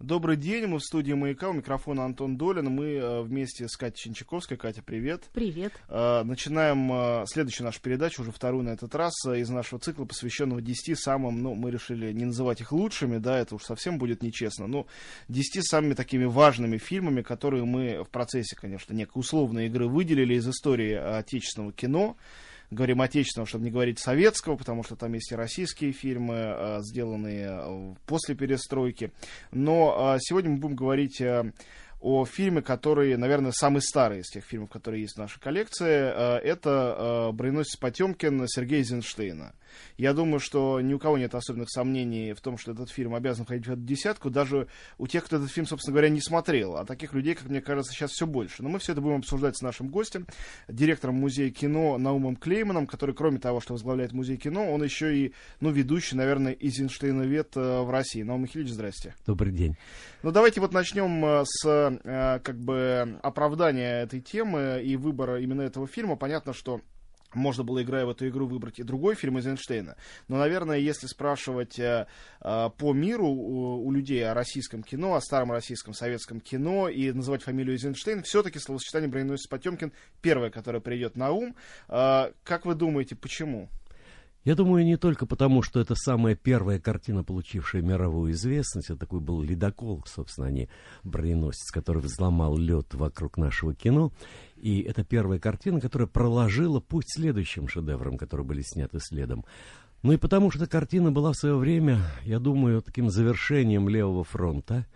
Добрый день, мы в студии «Маяка», у микрофона Антон Долин, мы э, вместе с Катей Чинчаковской. Катя, привет. Привет. Э, начинаем э, следующую нашу передачу, уже вторую на этот раз, из нашего цикла, посвященного 10 самым, ну, мы решили не называть их лучшими, да, это уж совсем будет нечестно, но 10 самыми такими важными фильмами, которые мы в процессе, конечно, некой условной игры выделили из истории отечественного кино, говорим отечественного, чтобы не говорить советского, потому что там есть и российские фильмы, э, сделанные э, после перестройки. Но э, сегодня мы будем говорить о фильме, который, наверное, самый старый из тех фильмов, которые есть в нашей коллекции. Это «Броненосец Потемкин» Сергея Эйзенштейна. Я думаю, что ни у кого нет особенных сомнений в том, что этот фильм обязан входить в эту десятку, даже у тех, кто этот фильм, собственно говоря, не смотрел. А таких людей, как мне кажется, сейчас все больше. Но мы все это будем обсуждать с нашим гостем, директором музея кино Наумом Клейманом, который, кроме того, что возглавляет музей кино, он еще и, ну, ведущий, наверное, из Эйнштейновед э, в России. Наум Михайлович, здрасте. Добрый день. Ну, давайте вот начнем э, с, э, как бы, оправдания этой темы и выбора именно этого фильма. Понятно, что можно было, играя в эту игру, выбрать и другой фильм из Эйнштейна. Но, наверное, если спрашивать э, э, по миру у, у людей о российском кино, о старом российском советском кино и называть фамилию Эйзенштейн, все-таки словосочетание «Броненосец Потемкин» первое, которое придет на ум. Э, как вы думаете, почему? Я думаю, не только потому, что это самая первая картина, получившая мировую известность. Это такой был ледокол, собственно, а не броненосец, который взломал лед вокруг нашего кино. И это первая картина, которая проложила путь следующим шедеврам, которые были сняты следом. Ну и потому что картина была в свое время, я думаю, таким завершением левого фронта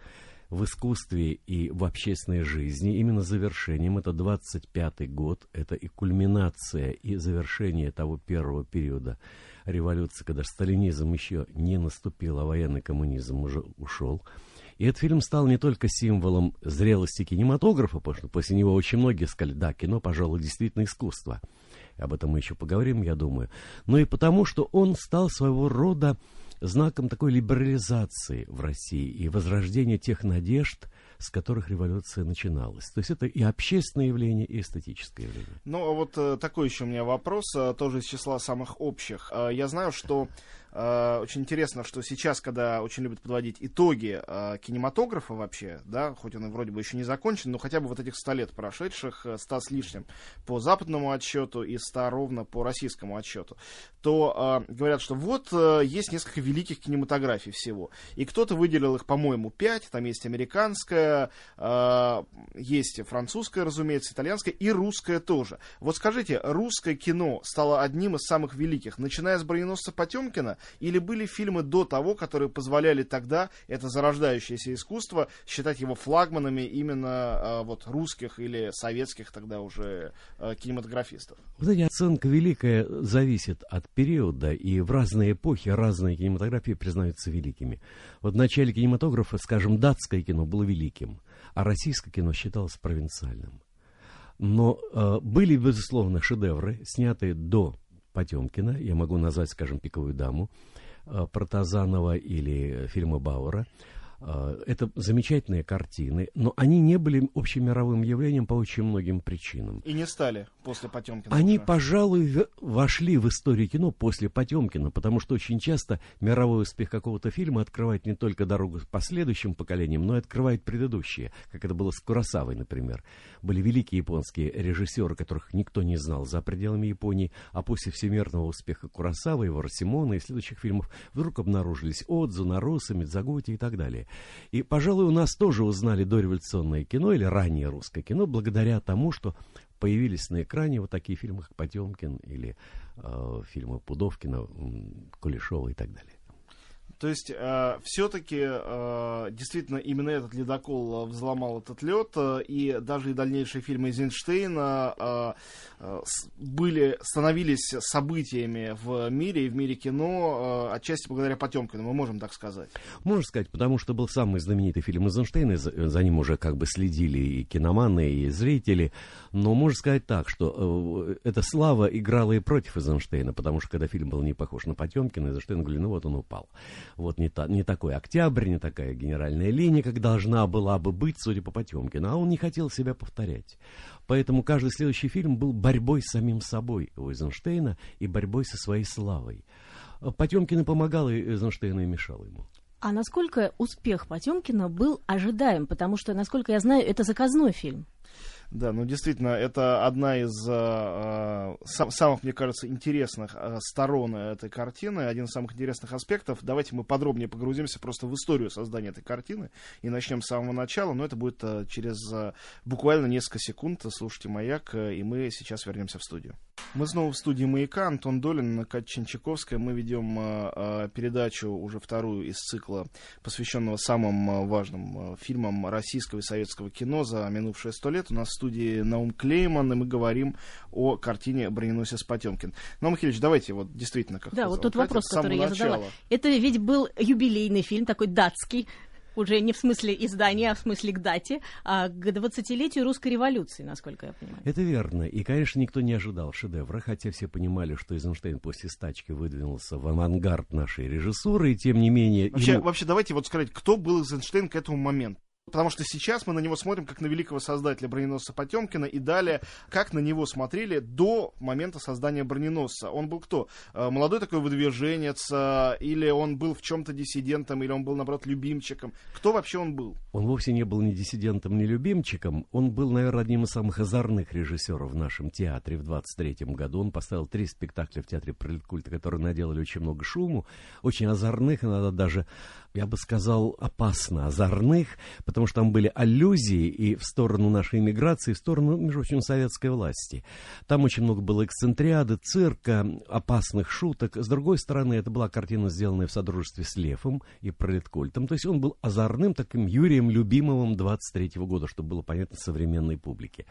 в искусстве и в общественной жизни, именно завершением. Это 25-й год, это и кульминация, и завершение того первого периода революции, когда сталинизм еще не наступил, а военный коммунизм уже ушел. И этот фильм стал не только символом зрелости кинематографа, потому что после него очень многие сказали, да, кино, пожалуй, действительно искусство. Об этом мы еще поговорим, я думаю. Но и потому, что он стал своего рода знаком такой либерализации в России и возрождения тех надежд, с которых революция начиналась. То есть это и общественное явление, и эстетическое явление. Ну, а вот э, такой еще у меня вопрос, э, тоже из числа самых общих. Э, я знаю, что очень интересно, что сейчас, когда очень любят подводить итоги э, кинематографа вообще, да, хоть он и вроде бы еще не закончен, но хотя бы вот этих 100 лет прошедших, 100 э, с лишним по западному отчету и 100 ровно по российскому отчету, то э, говорят, что вот э, есть несколько великих кинематографий всего. И кто-то выделил их, по-моему, 5, там есть американская, э, есть французская, разумеется, итальянская и русская тоже. Вот скажите, русское кино стало одним из самых великих, начиная с «Броненосца Потемкина» Или были фильмы до того, которые позволяли тогда это зарождающееся искусство считать его флагманами именно э, вот русских или советских тогда уже э, кинематографистов? Вот эта оценка великая зависит от периода, и в разные эпохи разные кинематографии признаются великими. Вот в начале кинематографа, скажем, датское кино было великим, а российское кино считалось провинциальным. Но э, были, безусловно, шедевры, снятые до Потемкина, я могу назвать, скажем, «Пиковую даму», э, Протазанова или фильма Бауэра – это замечательные картины, но они не были общемировым явлением по очень многим причинам. И не стали после Потемкина. Они, уже. пожалуй, вошли в историю кино после Потемкина, потому что очень часто мировой успех какого-то фильма открывает не только дорогу последующим поколениям, но и открывает предыдущие, как это было с Курасавой, например. Были великие японские режиссеры, которых никто не знал за пределами Японии, а после всемирного успеха Курасавы, его Росимона и следующих фильмов вдруг обнаружились Отзу, Наруса, Мидзагути и так далее. И, пожалуй, у нас тоже узнали дореволюционное кино или раннее русское кино благодаря тому, что появились на экране вот такие фильмы, как «Потемкин» или э, фильмы Пудовкина, Кулешова и так далее. То есть э, все-таки э, действительно именно этот ледокол э, взломал этот лед, э, и даже и дальнейшие фильмы Эйзенштейна э, э, были, становились событиями в мире и в мире кино, э, отчасти благодаря Потемкину, мы можем так сказать. Можно сказать, потому что был самый знаменитый фильм Эйзенштейна, за, за ним уже как бы следили и киноманы, и зрители, но можно сказать так, что э, эта слава играла и против Эйзенштейна, потому что когда фильм был не похож на Потемкина, Эйзенштейн говорит, ну вот он упал вот не, та, не такой октябрь, не такая генеральная линия, как должна была бы быть, судя по Потемкину, а он не хотел себя повторять. Поэтому каждый следующий фильм был борьбой с самим собой у Эйзенштейна и борьбой со своей славой. Потемкин помогал Эйзенштейну и мешал ему. А насколько успех Потемкина был ожидаем? Потому что, насколько я знаю, это заказной фильм. Да, ну действительно, это одна из э, сам, самых, мне кажется, интересных э, сторон этой картины, один из самых интересных аспектов. Давайте мы подробнее погрузимся просто в историю создания этой картины и начнем с самого начала, но это будет э, через э, буквально несколько секунд. Слушайте «Маяк», э, и мы сейчас вернемся в студию. Мы снова в студии «Маяка», Антон Долин, Катя Чинчаковская. Мы ведем э, э, передачу, уже вторую из цикла, посвященного самым э, важным э, фильмам российского и советского кино за минувшие сто лет. У нас студии Наум Клейман, и мы говорим о картине «Броненосец Потемкин». Наум Михайлович, давайте вот действительно, как Да, вот тот Катя, вопрос, который я начала. задала. Это ведь был юбилейный фильм, такой датский, уже не в смысле издания, а в смысле к дате, а к 20-летию русской революции, насколько я понимаю. Это верно. И, конечно, никто не ожидал шедевра, хотя все понимали, что Эйзенштейн после стачки выдвинулся в авангард нашей режиссуры, и тем не менее... Вообще, ему- вообще, давайте вот сказать, кто был Эйзенштейн к этому моменту. Потому что сейчас мы на него смотрим как на великого создателя броненосца Потемкина, и далее, как на него смотрели до момента создания броненосца. Он был кто? Э, Молодой такой выдвиженец, э, или он был в чем-то диссидентом, или он был, наоборот, любимчиком? Кто вообще он был? Он вовсе не был ни диссидентом, ни любимчиком. Он был, наверное, одним из самых озорных режиссеров в нашем театре в 23-м году. Он поставил три спектакля в театре Пролеткульта, которые наделали очень много шуму, очень озорных, иногда даже, я бы сказал, опасно озорных, потому что там были аллюзии и в сторону нашей иммиграции, и в сторону, между прочим, советской власти. Там очень много было эксцентриады, цирка, опасных шуток. С другой стороны, это была картина, сделанная в содружестве с Лефом и Пролеткультом. То есть он был озорным таким Юрием Любимовым 23-го года, чтобы было понятно современной публике.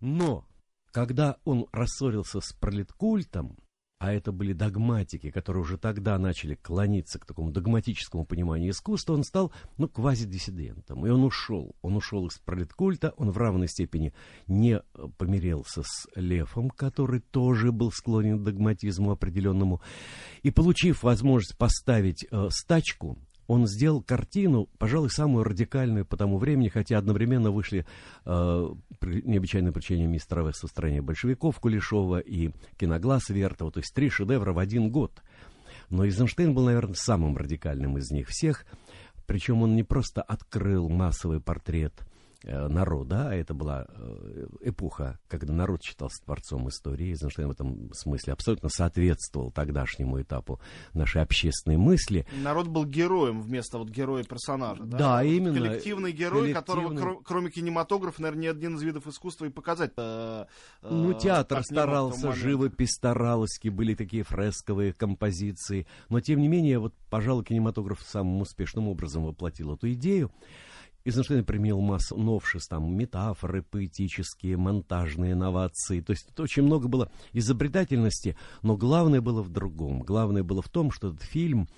Но когда он рассорился с Пролеткультом, а это были догматики, которые уже тогда начали клониться к такому догматическому пониманию искусства, он стал, ну, квазидиссидентом. И он ушел. Он ушел из пролеткульта, он в равной степени не э, помирился с Левом, который тоже был склонен к догматизму определенному. И получив возможность поставить э, стачку, он сделал картину, пожалуй, самую радикальную по тому времени, хотя одновременно вышли э, при- необычайное приключение мистера Веста в стране большевиков Кулешова и киноглаз Вертова, то есть три шедевра в один год. Но Эйзенштейн был, наверное, самым радикальным из них всех. Причем он не просто открыл массовый портрет народа, а это была э, эпоха, когда народ считался творцом истории. Эйзенштейн в этом смысле абсолютно соответствовал тогдашнему этапу нашей общественной мысли. Народ был героем вместо вот героя-персонажа. Да, Да, Вот именно. Коллективный герой, которого, Коллективный. кро- кроме кинематографа, наверное, ни один из видов искусства и показать. э, э, Ну, театр старался, живопись старалась, были такие фресковые композиции. Но, тем не менее, вот, пожалуй, кинематограф самым успешным образом воплотил эту идею. Эйзенштейн применил массу новшеств, там, метафоры поэтические, монтажные инновации. То есть тут очень много было изобретательности, но главное было в другом. Главное было в том, что этот фильм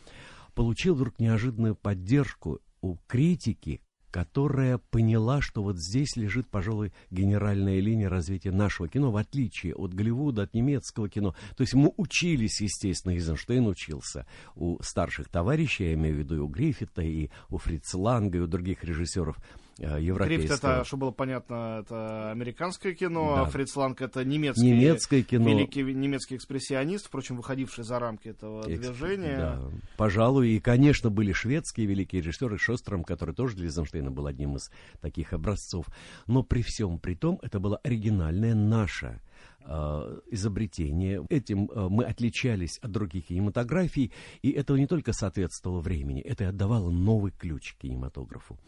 получил вдруг неожиданную поддержку у критики, которая поняла, что вот здесь лежит, пожалуй, генеральная линия развития нашего кино, в отличие от Голливуда, от немецкого кино. То есть мы учились, естественно, Эйзенштейн учился у старших товарищей, я имею в виду и у Гриффита, и у Фрица Ланга, и у других режиссеров э, Грифт европейского. это, чтобы было понятно, это американское кино, Да. а Фриц Ланг это немецкий, Немецкое кино. великий немецкий экспрессионист, впрочем, выходивший за рамки этого Экс- движения. Да, пожалуй, и, конечно, были шведские великие режиссеры Шостром, который тоже для Эйзенштейна был одним из таких образцов. Но при всем при том, это было оригинальное наше э, изобретение. Этим э, мы отличались от других кинематографий, и это не только соответствовало времени, это и отдавало новый ключ к кинематографу.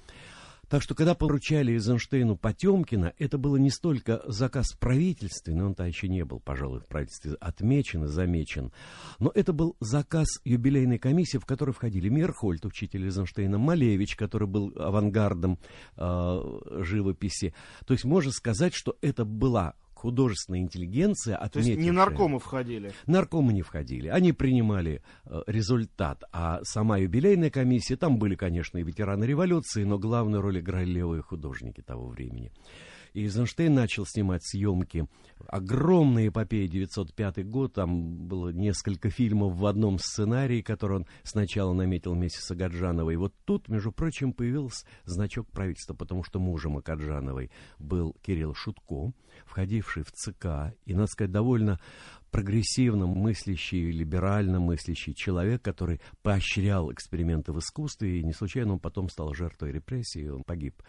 Так что, когда поручали Эйзенштейну Потемкина, это было не столько заказ правительственный, он-то еще не был, пожалуй, в правительстве отмечен и замечен, но это был заказ юбилейной комиссии, в которой входили Мирхольд, учитель Эйзенштейна, Малевич, который был авангардом э, живописи. То есть можно сказать, что это была художественная интеллигенция, То есть не отметившая- наркомы входили. Наркомы не входили, они принимали э, результат, а сама юбилейная комиссия, там были, конечно, и ветераны революции, но главную роль играли левые художники того времени. И Эйзенштейн начал снимать съемки. Огромная эпопея, 905 год, там было несколько фильмов в одном сценарии, который он сначала наметил вместе с Агаджановой. И вот тут, между прочим, появился значок правительства, потому что мужем Агаджановой был Кирилл Шутко, входивший в ЦК, и, надо сказать, довольно прогрессивно мыслящий, либерально мыслящий человек, который поощрял эксперименты в искусстве, и не случайно он потом стал жертвой репрессий, он погиб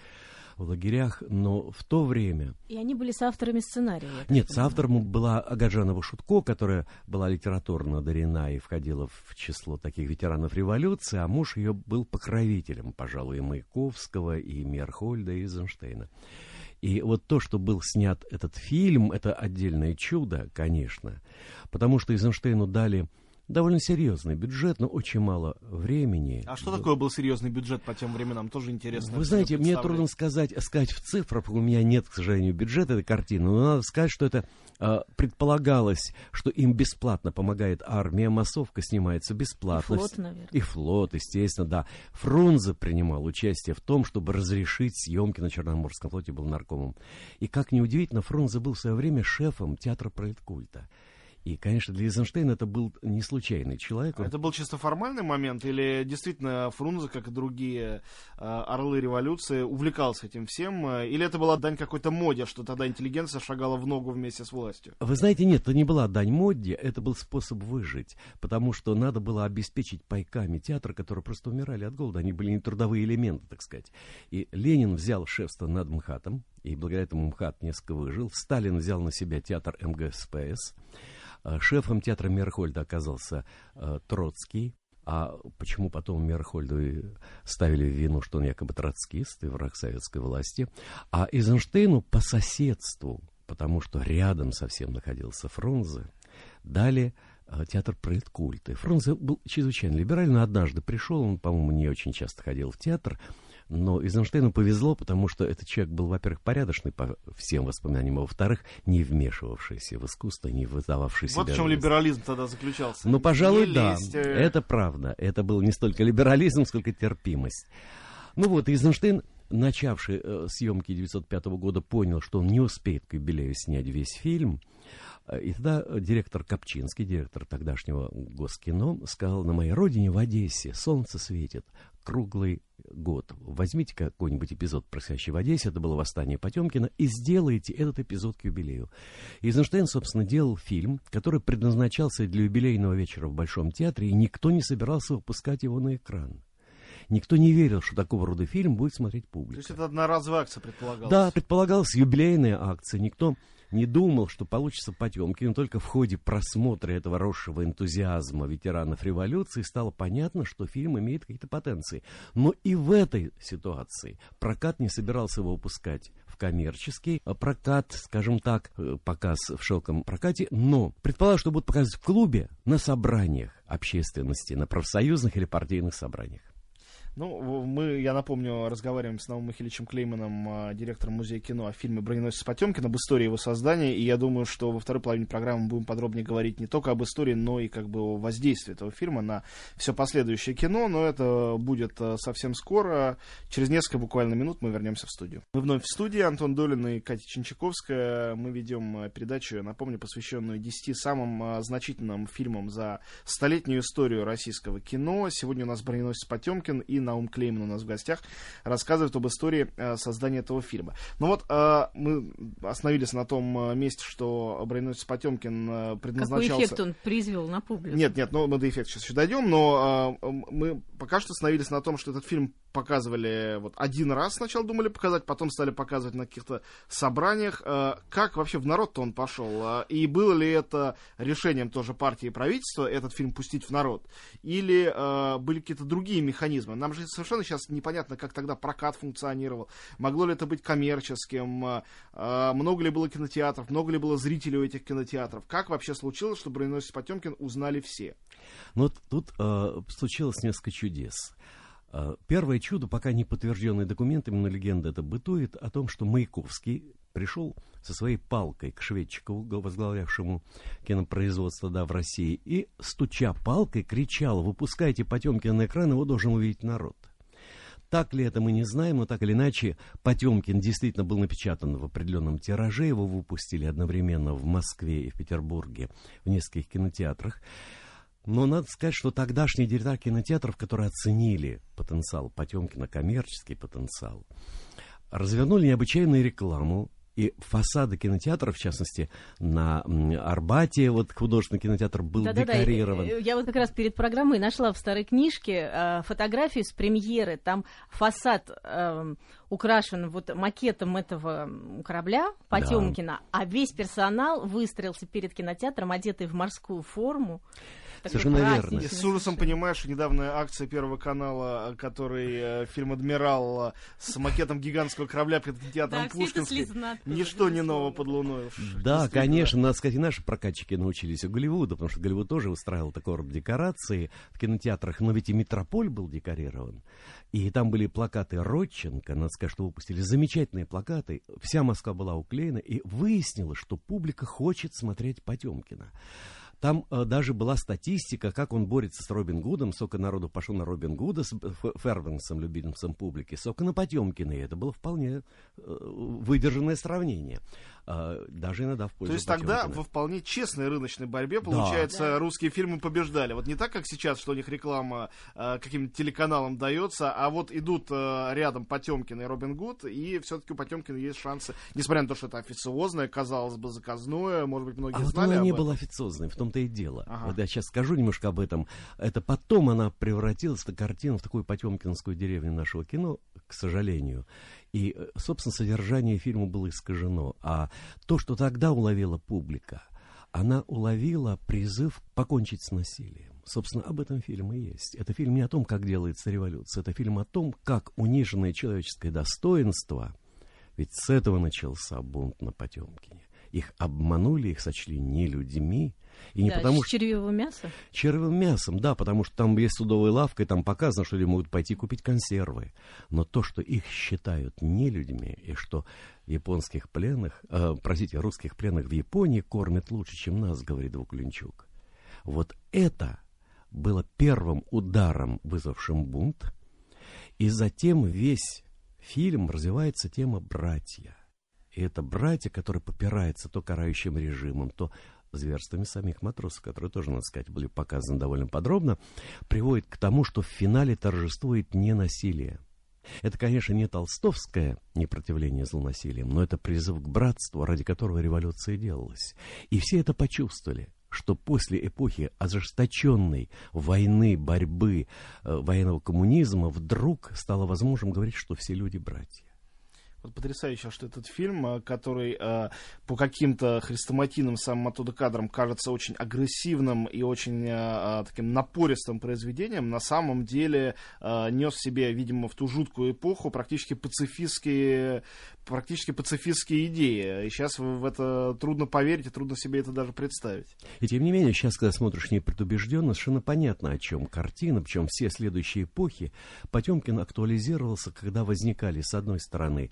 в лагерях, но в то время... И они были с авторами сценария. Нет, с автором была Агаджанова Шутко, которая была литературно одарена и входила в число таких ветеранов революции, а муж ее был покровителем, пожалуй, и Маяковского, и Мерхольда, и Эйзенштейна. И вот то, что был снят этот фильм, это отдельное чудо, конечно, потому что Эйзенштейну дали довольно серьезный бюджет, но очень мало времени. А что такое был серьезный бюджет по тем временам? Тоже интересно. Вы знаете, мне трудно сказать, сказать в цифрах, у меня нет, к сожалению, бюджета этой картины, но надо сказать, что это э, предполагалось, что им бесплатно помогает армия, массовка снимается бесплатно. И флот, наверное. И флот, естественно, да. Фрунзе принимал участие в том, чтобы разрешить съемки на Черноморском флоте, был наркомом. И, как неудивительно, Фрунзе был в свое время шефом театра проекткульта. И, конечно, для Эйзенштейна это был не случайный человек. А это был чисто формальный момент, или действительно Фрунзе, как и другие э, орлы революции, увлекался этим всем, э, или это была дань какой-то моде, что тогда интеллигенция шагала в ногу вместе с властью? Вы знаете, нет, это не была дань моде, это был способ выжить, потому что надо было обеспечить пайками театра, которые просто умирали от голода, они были не трудовые элементы, так сказать. И Ленин взял шефство над МХАТом, и благодаря этому МХАТ несколько выжил. Сталин взял на себя театр МГСПС. Э, шефом театра Мерхольда оказался э, Троцкий. А почему потом Мерхольду ставили в вину, что он якобы троцкист и враг советской власти? А Эйзенштейну по соседству, потому что рядом совсем находился Фрунзе, дали э, театр проекткульта. Фрунзе был чрезвычайно либеральный, однажды пришел, он, по-моему, не очень часто ходил в театр, но Эйзенштейну повезло, потому что этот человек был, во-первых, порядочный по всем воспоминаниям, а во-вторых, не вмешивавшийся в искусство, не выдававший вот себя. Вот в чем либерализм тогда заключался. Ну, пожалуй, не да. Лезть. Э. Это правда. Это был не столько либерализм, сколько терпимость. Ну вот, Эйзенштейн начавший э, съемки 1905 года, понял, что он не успеет к юбилею снять весь фильм. И тогда директор Копчинский, директор тогдашнего Госкино, сказал, на моей родине в Одессе солнце светит, круглый год. Возьмите какой-нибудь эпизод, происходящий в Одессе, это было восстание Потемкина, и сделайте этот эпизод к юбилею. Эйзенштейн, собственно, делал фильм, который предназначался для юбилейного вечера в Большом театре, и никто не собирался выпускать его на экран. Никто не верил, что такого рода фильм будет смотреть публика. То есть это одноразовая акция предполагалась? Да, предполагалась юбилейная акция. Никто не думал, что получится Потемкин. Только в ходе просмотра этого росшего энтузиазма ветеранов революции стало понятно, что фильм имеет какие-то потенции. Но и в этой ситуации прокат не собирался его выпускать в коммерческий прокат, скажем так, э, показ в шелком прокате, но предполагаю, что будут показывать в клубе на собраниях общественности, на профсоюзных или партийных собраниях. Ну, мы, я напомню, разговариваем с Наумом Михайловичем Клейманом, а, директором музея кино, о фильме «Броненосец Потемкин», об истории его создания, и я думаю, что во второй половине программы мы будем подробнее говорить не только об истории, но и как бы о воздействии этого фильма на все последующее кино, но это будет а, совсем скоро, через несколько буквально минут мы вернемся в студию. Мы вновь в студии, Антон Долин и Катя Чинчаковская, мы ведем а, передачу, напомню, посвященную 10 самым значительным фильмам за столетнюю историю российского кино. Сегодня у нас «Броненосец Потемкин» и Наум Клейман у нас в гостях, рассказывает об истории э, создания этого фильма. Ну вот э, мы остановились на том э, месте, что броненосец Потемкин предназначался... Какой эффект он произвел на публику? Нет, нет, ну мы до эффекта сейчас еще дойдем, но мы пока что остановились на том, что этот фильм показывали вот один раз сначала думали показать, потом стали показывать на каких-то собраниях. Как вообще в народ-то он пошел? И было ли это решением тоже партии и правительства этот фильм пустить в народ? Или были какие-то другие механизмы? Нам же совершенно сейчас непонятно, как тогда прокат функционировал. Могло ли это быть коммерческим? Много ли было кинотеатров? Много ли было зрителей у этих кинотеатров? Как вообще случилось, что «Броненосец Потемкин» узнали все? Ну, тут э, случилось несколько чудес. Первое чудо, пока не подтвержденное документами, но легенда это бытует, о том, что Маяковский пришел со своей палкой к Шведчикову, возглавлявшему кинопроизводство да, в России, и, стуча палкой, кричал, выпускайте Потемкина на экран, его должен увидеть народ. Так ли это, мы не знаем, но так или иначе, Потемкин действительно был напечатан в определенном тираже, его выпустили одновременно в Москве и в Петербурге, в нескольких кинотеатрах. Но надо сказать, что тогдашние директора кинотеатров, которые оценили потенциал Потемкина, коммерческий потенциал, развернули необычайную рекламу И фасады кинотеатров, в частности, на Арбате, вот художественный кинотеатр был Да-да-да, декорирован. Я вот как раз перед программой нашла в старой книжке э, фотографии с премьеры. Там фасад э, украшен вот макетом этого корабля Потемкина, а весь персонал выстроился перед кинотеатром, одетый в морскую форму. Такой Совершенно верно. с ужасом понимаешь, что недавняя акция Первого канала, который э, фильм «Адмирал» э, с макетом гигантского корабля перед это Пушкинский. Ничто не безусловно. ново под луной. Да, конечно, надо сказать, и наши прокатчики научились у Голливуда, потому что Голливуд тоже устраивал такого рода декорации в кинотеатрах, но ведь и Метрополь был декорирован. И там были плакаты Родченко, надо сказать, что выпустили замечательные плакаты. Вся Москва была уклеена, и выяснилось, что публика хочет смотреть Потемкина. Там э, даже была статистика, как он борется с Робин Гудом. Сколько народу пошло на Робин Гуда с э, Фервенсом, любимцем публики, сколько на Потемкина. И это было вполне э, выдержанное сравнение. Э, даже иногда в То пользу есть тогда Потемкина. во вполне честной рыночной борьбе, получается, Да. русские фильмы побеждали. Вот не так, как сейчас, что у них реклама э, каким-то телеканалам дается, а вот идут э, рядом Потемкин и Робин Гуд, и все-таки у Потемкина есть шансы, несмотря на то, что это официозное, казалось бы, заказное, может быть, многие А вот знали она об не этом. была официозной, в том-то и дело. Ага. Вот я сейчас скажу немножко об этом. Это потом она превратилась, эта картина, в такую потемкинскую деревню нашего кино, к сожалению. И, э, собственно, содержание фильма было искажено. А то, что тогда уловила публика, она уловила призыв покончить с насилием. Собственно, об этом фильм и есть. Это фильм не о том, как делается революция, это фильм о том, как униженное человеческое достоинство, ведь с этого начался бунт на Потемкине. Их обманули, их сочли не людьми, и не Да, потому с что червивого мяса. червивым мясом, да, потому что там есть судовая лавка, и там показано, что люди могут пойти купить консервы. Но то, что их считают не людьми, и что японских пленных, э, простите, русских пленных в Японии кормят лучше, чем нас, говорит Вуклинчук. Вот это было первым ударом, вызвавшим бунт, и затем весь фильм развивается тема братья. И это братья, которые попираются то карающим режимом, то зверствами самих матросов, которые тоже, надо сказать, были показаны довольно подробно, приводит к тому, что в финале торжествует не насилие. Это, конечно, не толстовское непротивление злонасилием, но это призыв к братству, ради которого революция делалась. И все это почувствовали что после эпохи ожесточенной войны, борьбы, э, военного коммунизма вдруг стало возможным говорить, что все люди братья. Вот потрясающе, что этот фильм, э, который э, по каким-то хрестоматийным самым оттуда кадрам кажется очень агрессивным и очень э, э, таким напористым произведением, на самом деле э, нес себе, видимо, в ту жуткую эпоху практически пацифистские, практически пацифистские идеи. И сейчас в это трудно поверить и трудно себе это даже представить. И тем не менее, сейчас, когда смотришь непредубежденно, совершенно понятно, о чем картина, причем все следующие эпохи. Потемкин актуализировался, когда возникали, с одной стороны,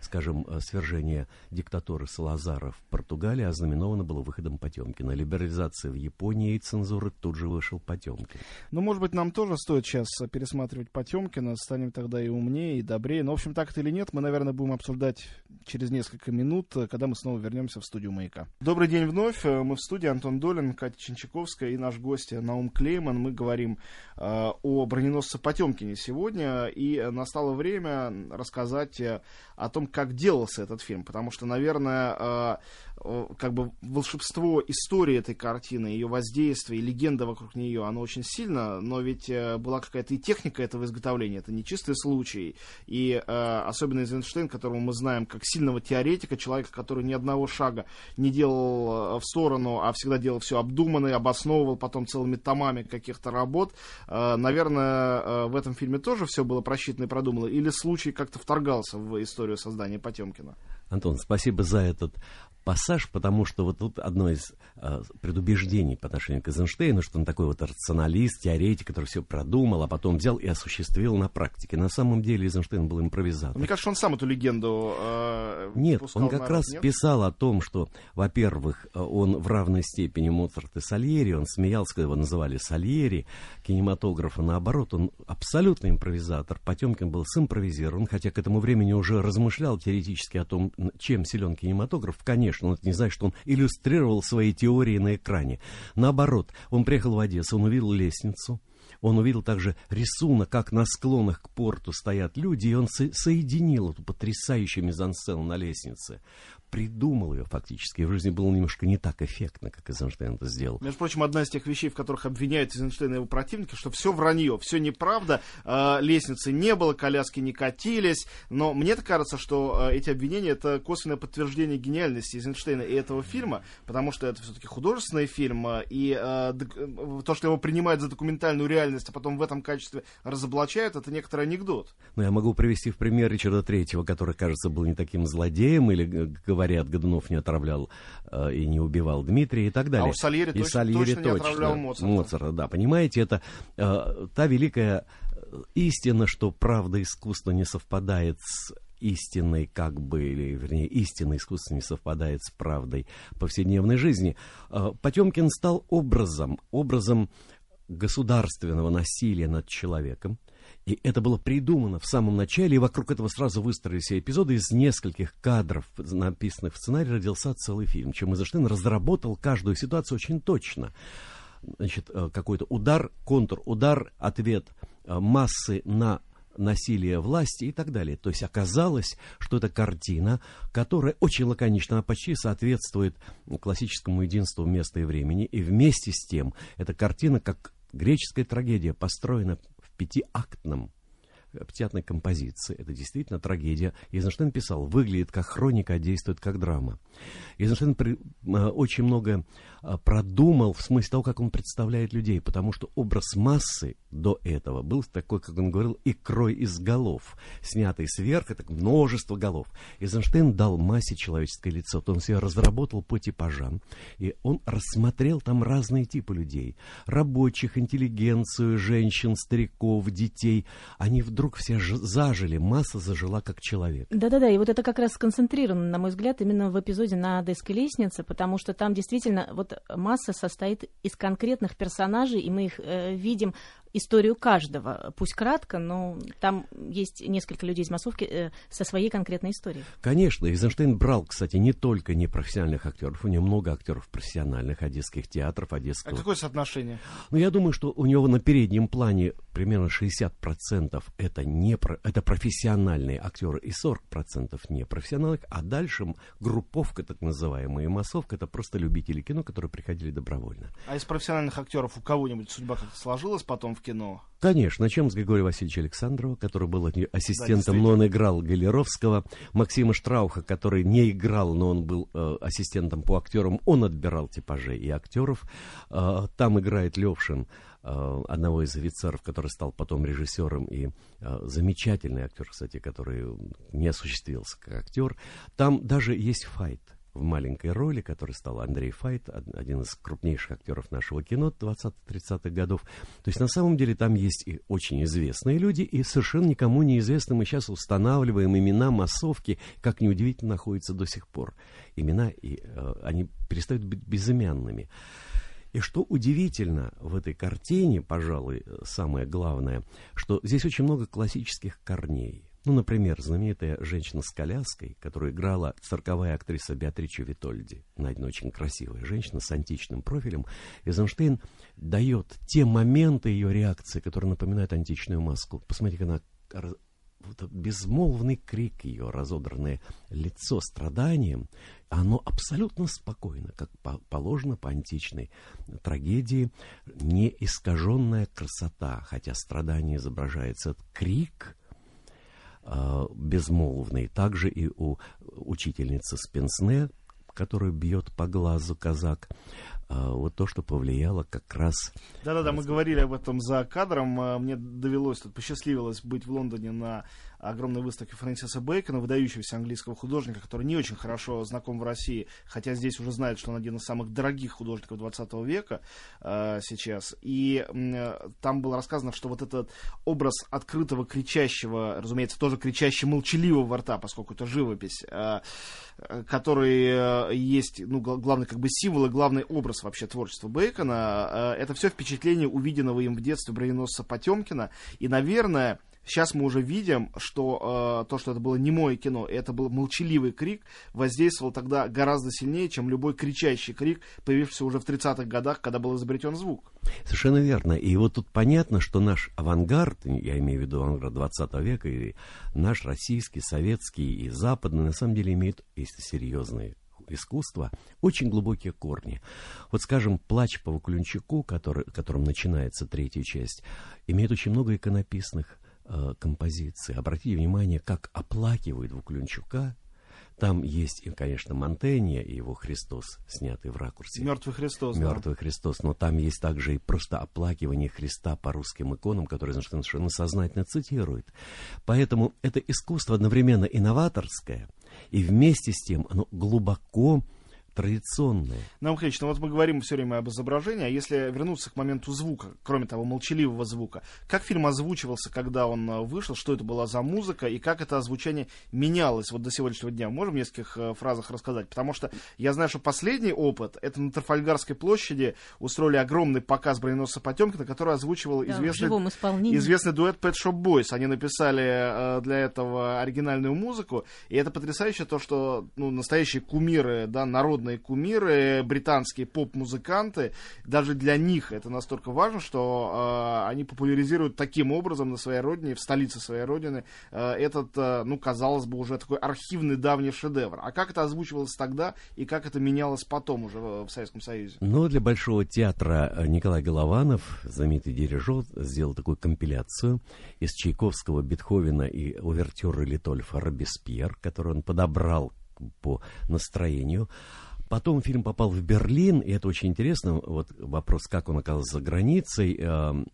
скажем, э, свержение диктатуры Салазара в Португалии ознаменовано было выходом Потемкина. Либерализация в Японии и цензуры тут же вышел Потемкин. Ну, может быть, нам тоже стоит сейчас пересматривать Потемкина, станем тогда и умнее, и добрее. Но, в общем, так это или нет, мы, наверное, будем обсуждать через несколько минут, э, когда мы снова вернемся в студию «Маяка». Добрый день вновь. Э, Мы в студии Антон Долин, Катя Чинчаковская и наш гость Наум Клейман. Мы говорим э, о броненосце Потемкине сегодня, и настало время рассказать о том, как делался этот фильм, потому что, наверное, э, э, как бы волшебство истории этой картины, ее воздействие и легенда вокруг нее, оно очень сильно, но ведь э, была какая-то и техника этого изготовления, это не чистый случай. И особенно Эйзенштейн, которого мы знаем как сильного теоретика, человека, который ни одного шага не делал в сторону, а всегда делал все обдуманно и обосновывал потом целыми томами каких-то работ. Наверное, в этом фильме тоже все было просчитано и продумано, или случай как-то вторгался в историю создания Потемкина? Антон, спасибо за этот пассаж, потому что вот тут одно из э, предубеждений по отношению к Эйзенштейну, что он такой вот рационалист, теоретик, который все продумал, а потом взял и осуществил на практике. На самом деле Эйзенштейн был импровизатор. Мне кажется, он сам эту легенду э, Нет, он как народ, раз нет? писал о том, что, во-первых, э, он в равной степени Моцарт и Сальери, он смеялся, когда его называли Сальери, кинематографа, наоборот, он абсолютно импровизатор. Потемкин был симпровизирован, хотя к этому времени уже размышлял теоретически о том, чем силен кинематограф. Конечно, он это не знает, что он иллюстрировал свои теории на экране. Наоборот, он приехал в Одессу, он увидел лестницу, Он увидел также рисунок, как на склонах к порту стоят люди, и он со- соединил эту потрясающую мизансцену на лестнице придумал ее фактически. В жизни было немножко не так эффектно, как Эйзенштейн это сделал. Между прочим, одна из тех вещей, в которых обвиняют Эйзенштейна и его противники, что все вранье, все неправда, э, лестницы не было, коляски не катились, но мне-то кажется, что э, эти обвинения это косвенное подтверждение гениальности Эйзенштейна и этого фильма, потому что это все-таки художественный фильм, э, и э, э, то, что его принимают за документальную реальность, а потом в этом качестве разоблачают, это некоторый анекдот. Но я могу привести в пример Ричарда Третьего, который, кажется, был не таким злодеем, или, г- говорят, Годунов не отравлял э, и не убивал Дмитрия и так далее. А уж Сальери и точно- Сальери точно не отравлял Моцарта. Моцарта, да, понимаете, это э, та великая э, истина, что правда искусства не совпадает с истинной, как бы, или, вернее, истинное искусство не совпадает с правдой повседневной жизни. Э, Потемкин стал образом, образом государственного насилия над человеком, и это было придумано в самом начале, и вокруг этого сразу выстроились эпизоды. Из нескольких кадров, написанных в сценарии, родился целый фильм. Чем Эйзенштейн разработал каждую ситуацию очень точно. Значит, э, какой-то удар, контур, удар, ответ э, массы на насилие власти и так далее. То есть оказалось, что это картина, которая очень лаконично, она почти соответствует классическому единству места и времени. И вместе с тем, эта картина, как греческая трагедия, построена в пятиактном пятиактной композиции. Это действительно трагедия. Эйзенштейн писал, выглядит как хроника, а действует как драма. Эйзенштейн при, э, очень много э, продумал в смысле того, как он представляет людей, потому что образ массы до этого был такой, как он говорил, икрой из голов, снятый сверху, так множество голов. Эйзенштейн дал массе человеческое лицо, то он себя разработал по типажам, и он рассмотрел там разные типы людей. Рабочих, интеллигенцию, женщин, стариков, детей. Они вдруг все зажили, масса зажила как человек. Да-да-да, и вот это как раз сконцентрировано, на мой взгляд, именно в эпизоде на Одесской лестнице, потому что там действительно вот масса состоит из конкретных персонажей, и мы их э, видим историю каждого. Пусть кратко, но там есть несколько людей из массовки э, со своей конкретной историей. Конечно, Эйзенштейн брал, кстати, не только непрофессиональных актеров, у него много актеров профессиональных, одесских театров, А одесского. какое соотношение? Но я думаю, что у него на переднем плане примерно 60% это, не про- это профессиональные актеры и 40% непрофессиональных, а дальше групповка, так называемая, массовка, это просто любители кино, которые приходили добровольно. А из профессиональных актеров у кого-нибудь судьба как-то сложилась потом в кино? Конечно, начнем с Григория Васильевича Александрова, который был ассистентом, действительно. но он играл Галеровского. Максима Штрауха, который не играл, но он был э, ассистентом по актерам, он отбирал типажей и актеров. Э, там играет Левшин, э, одного из офицеров, который стал потом режиссером и э, замечательный актер, кстати, который не осуществился как актер. Там даже есть файт в маленькой роли, который стал Андрей Файт, од- один из крупнейших актеров нашего кино 20-30-х годов. То есть на самом деле там есть и очень известные люди, и совершенно никому неизвестны. Мы сейчас устанавливаем имена массовки, как неудивительно, находятся до сих пор. Имена, и э, они перестают быть безымянными. И что удивительно в этой картине, пожалуй, э, самое главное, что здесь очень много классических корней. Ну, например, знаменитая женщина с коляской, которую играла цирковая актриса Беатрича Витольди. Найдена очень красивая женщина с античным профилем. Эйзенштейн дает те моменты ее реакции, которые напоминают античную маску. Посмотрите, она вот безмолвный крик ее, разодранное лицо страданием, оно абсолютно спокойно, как по- положено по античной трагедии, не искаженная красота, хотя страдание изображается, крик безмолвный, также и у учительницы Спенсне, которую бьет по глазу казак, э, вот то, что повлияло как раз Да-да-да, мы говорили об этом за кадром. А, Мне довелось, тут посчастливилось быть в Лондоне на огромной выставке Фрэнсиса Бейкона, выдающегося английского художника, который не очень хорошо знаком в России, хотя здесь уже знают, что он один из самых дорогих художников 20 века э, сейчас. И э, там было рассказано, что вот этот образ открытого, кричащего, разумеется, тоже кричащего, молчаливого рта, поскольку это живопись, э, э, который э, есть, ну, гла- главный как бы символ и главный образ вообще творчества Бейкона, э, это все впечатление увиденного им в детстве броненосца Потемкина. И, наверное, сейчас мы уже видим, что э, то, что это было немое кино, и это был молчаливый крик, воздействовал тогда гораздо сильнее, чем любой кричащий крик, появившийся уже в 30-х годах, когда был изобретен звук. Совершенно верно. И вот тут понятно, что наш авангард, я имею в виду авангард 20 века, и наш российский, советский и западный, на самом деле имеют, если серьезные искусства, очень глубокие корни. Вот, скажем, «Плач по Ваклюнчику», который, которым начинается третья часть, имеет очень много иконописных э, композиций. Обратите внимание, как оплакивают Ваклюнчука там есть, конечно, Монтенья и его Христос, снятый в ракурсе. Мертвый Христос. Мертвый да. Христос. Но там есть также и просто оплакивание Христа по русским иконам, которые совершенно сознательно цитирует. Поэтому это искусство одновременно инноваторское, и вместе с тем оно глубоко традиционные. Нам, конечно, вот мы говорим все время об изображении, а если вернуться к моменту звука, кроме того, молчаливого звука, как фильм озвучивался, когда он э, вышел, что это была за музыка и как это озвучание менялось вот до сегодняшнего дня? Можем в нескольких э, фразах рассказать? Потому что я знаю, что последний опыт, это на Трафальгарской площади устроили огромный показ броненосца Потемкина, который озвучивал да, известный, известный дуэт Pet Shop Boys. Они написали э, для этого оригинальную музыку, и это потрясающе то, что ну, настоящие кумиры, да, народные народные кумиры, британские поп-музыканты. Даже для них это настолько важно, что э, они популяризируют таким образом на своей родине, в столице своей родины, э, этот, э, ну, казалось бы, уже такой архивный давний шедевр. А как это озвучивалось тогда и как это менялось потом уже в, в Советском Союзе? Ну, для Большого театра э, Николай Голованов, знаменитый дирижер, сделал такую компиляцию из Чайковского, Бетховена и увертюры Литольфа Робеспьер, который он подобрал по настроению. Потом фильм попал в Берлин, и это очень интересно. Вот вопрос, как он оказался за границей. Эм,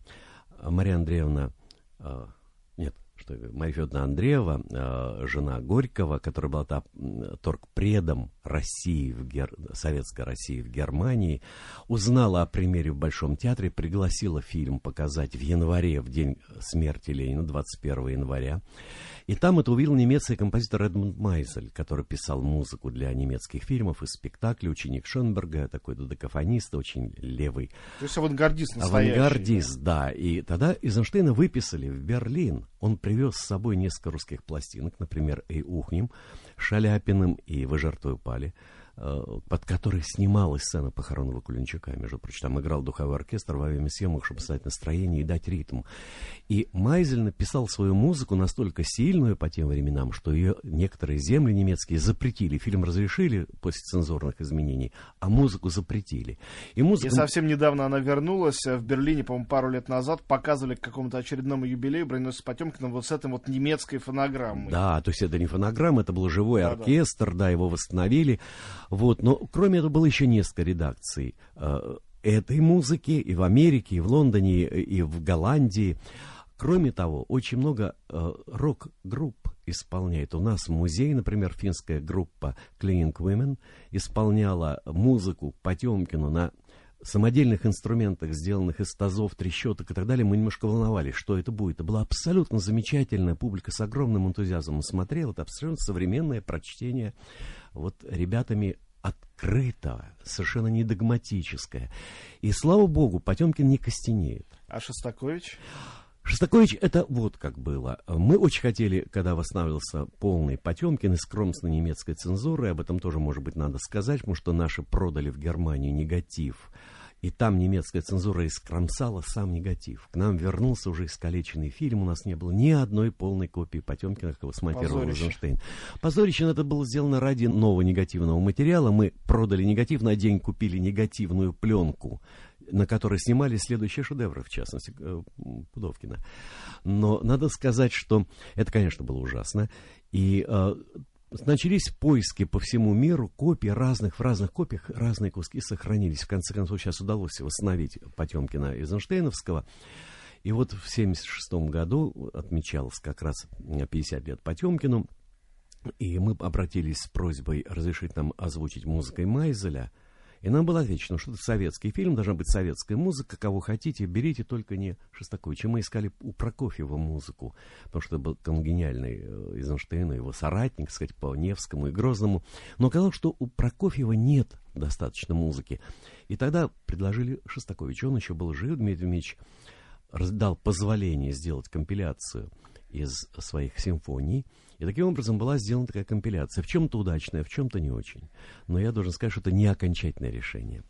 Мария Андреевна, э, нет, что Мария Федоровна Андреева, э, жена Горького, которая была там торгпредом России, в Гер... Советской России в Германии, узнала о примере в Большом театре, пригласила фильм показать в январе, в день смерти Ленина, 21 января. И там это увидел немецкий композитор Эдмунд Майзель, который писал музыку для немецких фильмов и спектаклей, ученик Шонберга, такой додекафонист, очень левый. То есть авангардист настоящий. Авангардист, да. И тогда Эйзенштейна выписали в Берлин. Он привез с собой несколько русских пластинок, например, «Эй, ухнем», «Шаляпиным» и «Вы жертвой упали». Э, под которой снималась сцена похоронного Кулинчака. Между прочим, там играл духовой оркестр во время съемок, чтобы создать настроение и дать ритм. И Майзель написал свою музыку настолько сильную по тем временам, что ее некоторые земли немецкие запретили. Фильм разрешили после цензурных изменений, а музыку запретили. И, музыку... и совсем недавно она вернулась в Берлине, по-моему, пару лет назад, показывали к какому-то очередному юбилею броненосец Потемкина вот с этой вот немецкой фонограммой. Да, то есть это не фонограмма, это был живой да, оркестр, да. да, его восстановили. Вот, но кроме этого было еще несколько редакций э, этой музыки и в Америке, и в Лондоне, и в Голландии. Кроме того, очень много э, рок-групп исполняет. У нас в музее, например, финская группа Cleaning Women исполняла музыку Потемкину на самодельных инструментах, сделанных из тазов, трещоток и так далее, мы немножко волновались, что это будет. Это была абсолютно замечательная публика с огромным энтузиазмом смотрела. Это абсолютно современное прочтение вот ребятами открытого, совершенно не догматическое. И слава богу, Потемкин не костенеет. А Шостакович? Шостакович, это вот как было. Мы очень хотели, когда восстанавливался полный Потемкин из скромственной немецкой цензуры, об этом тоже, может быть, надо сказать, потому что наши продали в Германию негатив и там немецкая цензура искромсала сам негатив. К нам вернулся уже искалеченный фильм, у нас не было ни одной полной копии Потемкина, как его смонтировал Розенштейн. Позорище, это было сделано ради нового негативного материала. Мы продали негатив, на день купили негативную пленку на которой снимали следующие шедевры, в частности, э, Пудовкина. Но надо сказать, что это, конечно, было ужасно. И э, начались поиски по всему миру, копий разных, в разных копиях разные куски сохранились. В конце концов, сейчас удалось восстановить Потемкина Эйзенштейновского. И вот в 1976 году отмечалось как раз 50 лет Потемкину, и мы обратились с просьбой разрешить нам озвучить музыкой Майзеля – и нам было отвечено, что это советский фильм, должна быть советская музыка, кого хотите, берите, только не Шостаковича. Мы искали у Прокофьева музыку, потому что это был конгениальный э, Эйзенштейн, его соратник, сказать, по Невскому и Грозному. Но оказалось, что у Прокофьева нет достаточно музыки. И тогда предложили Шостаковича. Он еще был жив, Дмитрий Дмитриевич дал позволение сделать компиляцию из своих симфоний. И таким образом была сделана такая компиляция. В чем-то удачная, в чем-то не очень. Но я должен сказать, что это не окончательное решение.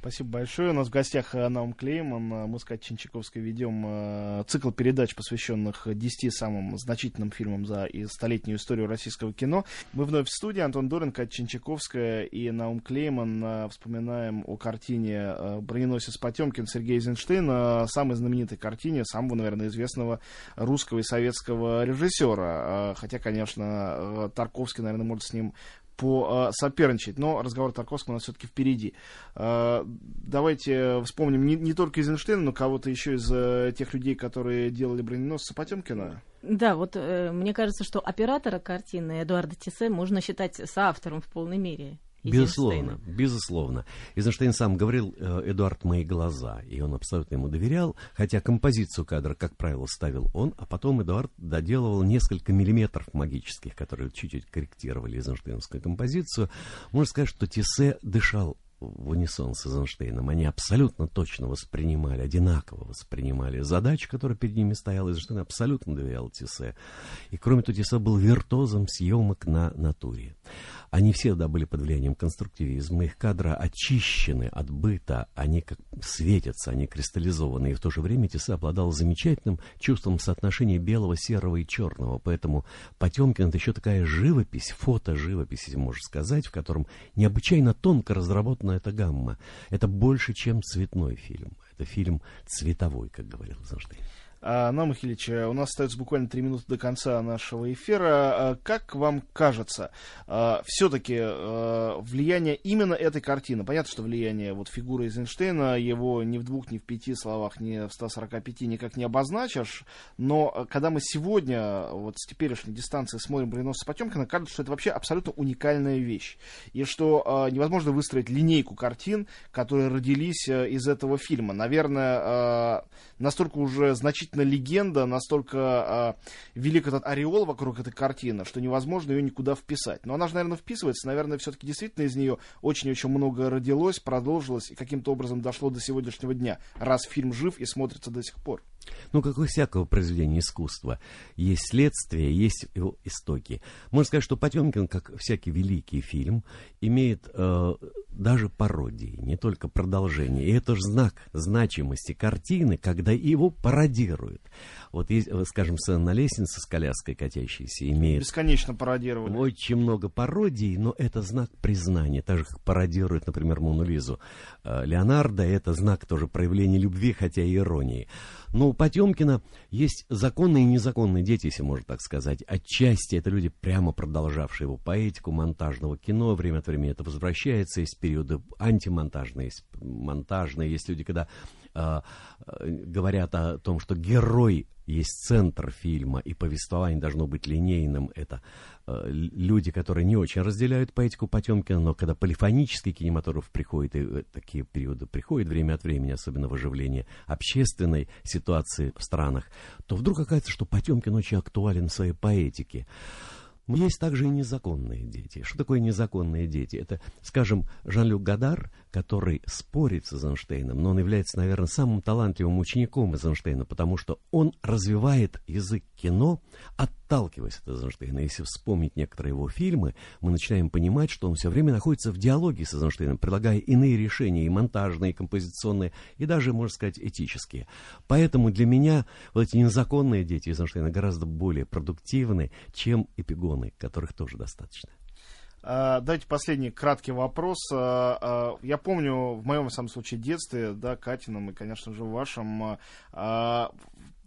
Спасибо большое. У нас в гостях э, Наум Клейман. Э, мы с Катей Чинчаковской ведем э, цикл передач, посвященных 10 самым значительным фильмам за столетнюю историю российского кино. Мы вновь в студии. Антон Дорин, Катя Чинчаковская и Наум Клейман. Вспоминаем о картине «Броненосец Потемкин» Сергея Эйзенштейна, самой знаменитой картине самого, наверное, известного русского и советского режиссера. Хотя, конечно, Тарковский, наверное, может с ним по э, соперничать. Но разговор Тарковского у нас все-таки впереди. Э, давайте вспомним не, не только Эйзенштейна, но кого-то еще из э, тех людей, которые делали броненосца Потемкина. Да, вот э, мне кажется, что оператора картины Эдуарда Тисе можно считать соавтором в полной мере. Безусловно, безусловно. Эйзенштейн сам говорил, э, Эдуард, мои глаза, и он абсолютно ему доверял, хотя композицию кадра, как правило, ставил он, а потом Эдуард доделывал несколько миллиметров магических, которые чуть-чуть корректировали Эйзенштейновскую композицию. Можно сказать, что Тисе дышал в унисон с Эйзенштейном. Они абсолютно точно воспринимали, одинаково воспринимали задачу, которая перед ними стояла. Эйзенштейн абсолютно доверял Тисе. И кроме того, Тисе был виртуозом съемок на натуре. Они все да, были под влиянием конструктивизма, их кадры очищены от быта, они как светятся, они кристаллизованы, и в то же время Тесса обладал замечательным чувством соотношения белого, серого и черного, поэтому Потемкин это еще такая живопись, фото-живопись, если можно сказать, в котором необычайно тонко разработана эта гамма. Это больше, чем цветной фильм, это фильм цветовой, как говорил Эйзенштейн. А, ну, Михайлович, у нас остается буквально три минуты до конца нашего эфира. А, как вам кажется, а, все-таки влияние именно этой картины, понятно, что влияние вот фигуры Эйзенштейна, его ни в двух, ни в пяти словах, ни в 145 никак не обозначишь, но когда мы сегодня вот с теперешней дистанции смотрим «Броненосца Потемкина», кажется, что это вообще абсолютно уникальная вещь, и что невозможно выстроить линейку картин, которые родились из этого фильма. Наверное, настолько уже значительно действительно легенда, настолько э, велик этот ореол вокруг этой картины, что невозможно ее никуда вписать. Но она же, наверное, вписывается. Наверное, все-таки действительно из нее очень-очень много родилось, продолжилось и каким-то образом дошло до сегодняшнего дня, раз фильм жив и смотрится до сих пор. Ну, как у всякого произведения искусства, есть следствие, есть его истоки. Можно сказать, что Потемкин, как всякий великий фильм, имеет э, даже пародии, не только продолжение. И это же знак значимости картины, когда его пародируют. Вот, есть, скажем, сцена на лестнице с коляской катящейся имеет... Бесконечно пародировали. Очень много пародий, но это знак признания. Так же, как пародирует, например, Мону Лизу э, Леонардо, это знак тоже проявления любви, хотя и иронии. Но у Потемкина есть законные и незаконные дети, если можно так сказать. Отчасти это люди, прямо продолжавшие его поэтику монтажного кино. Время от времени это возвращается. Есть периоды антимонтажные, есть монтажные. Есть люди, когда э, говорят о том, что герой есть центр фильма, и повествование должно быть линейным. Это э, люди, которые не очень разделяют поэтику Потемкина, но когда полифонический кинематограф приходит, и э, такие периоды приходят время от времени, особенно в оживлении общественной ситуации в странах, то вдруг оказывается, что Потемкин очень актуален в своей поэтике. Есть также и незаконные дети. Что такое незаконные дети? Это, скажем, Жан-Люк Гадар, который спорит с Эйзенштейном, но он является, наверное, самым талантливым учеником Эйзенштейна, потому что он развивает язык кино, отталкиваясь от Эйзенштейна. Если вспомнить некоторые его фильмы, мы начинаем понимать, что он все время находится в диалоге с Эйзенштейном, предлагая иные решения, и монтажные, и композиционные, и даже, можно сказать, этические. Поэтому для меня вот эти незаконные дети Эйзенштейна гораздо более продуктивны, чем эпигоны, которых тоже достаточно. Uh, дайте последний краткий вопрос. Uh, uh, я помню в моем, самом случае, детстве, да, Катином и, конечно же, в вашем,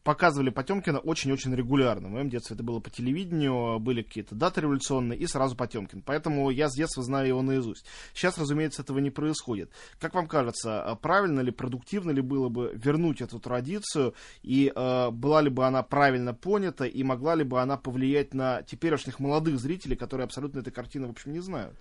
показывали Потемкина очень-очень регулярно. В моем детстве это было по телевидению, были какие-то даты революционные, и сразу Потемкин. Поэтому я с детства знаю его наизусть. Сейчас, разумеется, этого не происходит. Как вам кажется, а правильно ли, продуктивно ли было бы вернуть эту традицию, и э, была ли бы она правильно понята, и могла ли бы она повлиять на теперешних молодых зрителей, которые абсолютно этой картины, в общем, не знают?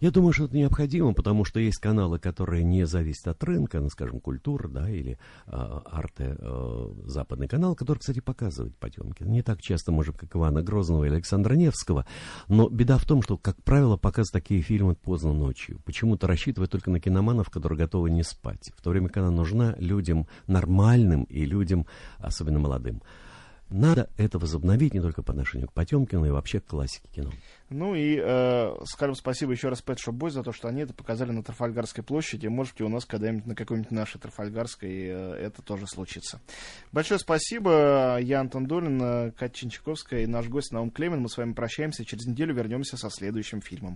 Я думаю, что это необходимо, потому что есть каналы, которые не зависят от рынка, ну, скажем, культура, да, или э, арте, э, западный канал, который, кстати, показывает Потемкина. Не так часто, может, как Ивана Грозного или Александра Невского, но беда в том, что, как правило, показывают такие фильмы поздно ночью. Почему-то рассчитывают только на киноманов, которые готовы не спать, в то время, когда нужна людям нормальным и людям, особенно молодым. Надо это возобновить не только по отношению к Потемкину, и вообще к классике кино. Ну и э, скажем спасибо еще раз Pet Boys за то, что они это показали на Трафальгарской площади. Может быть, у нас когда-нибудь на какой-нибудь нашей Трафальгарской э, это тоже случится. Большое спасибо. Я Антон Долин, э, Катя Чинчаковская и наш гость Наум Клемин. Мы с вами прощаемся. Через неделю вернемся со следующим фильмом.